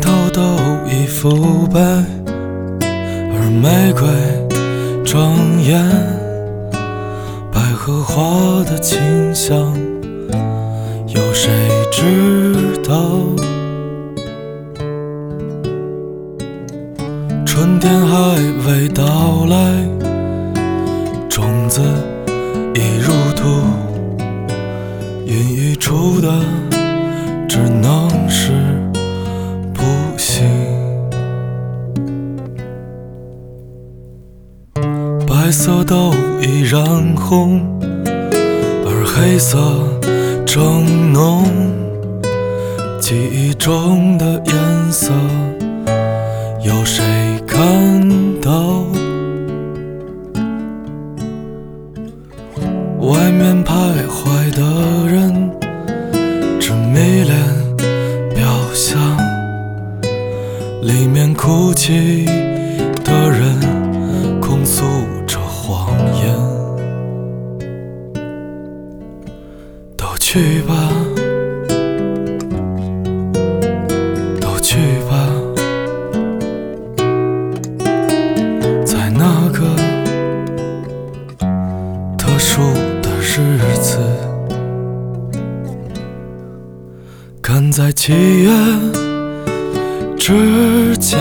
头都已腐败，而玫瑰庄严，百合花的清香，有谁知道？春天还未到来，种子已入土，孕育出的只能是色都已染红，而黑色正浓，记忆中的颜色。有谁看到？外面徘徊的人，只迷恋表象；里面哭泣在七月之前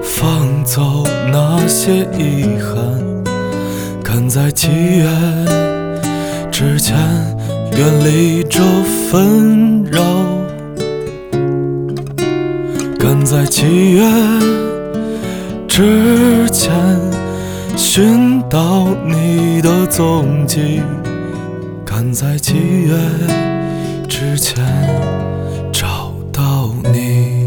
放走那些遗憾，赶在七月之前远离这纷扰，赶在七月。之前寻到你的踪迹，赶在七月之前你。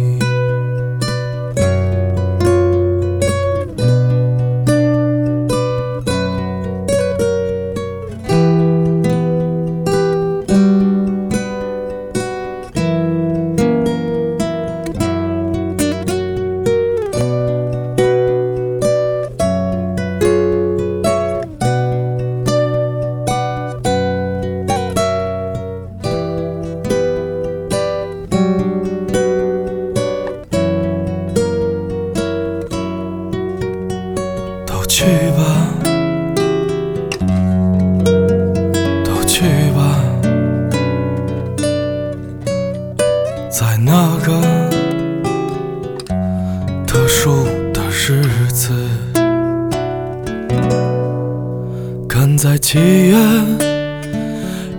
七月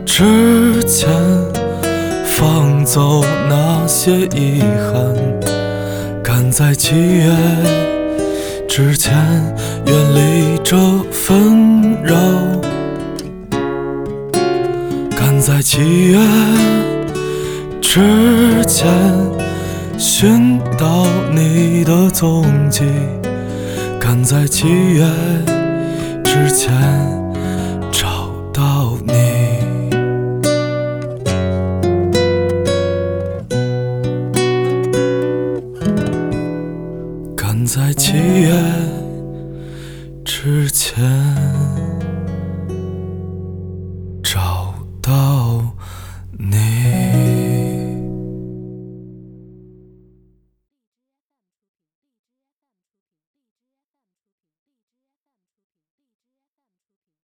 之前放走那些遗憾，赶在七月。之前远离这纷扰，赶在七月之前寻到你的踪迹，赶在七月之前之前。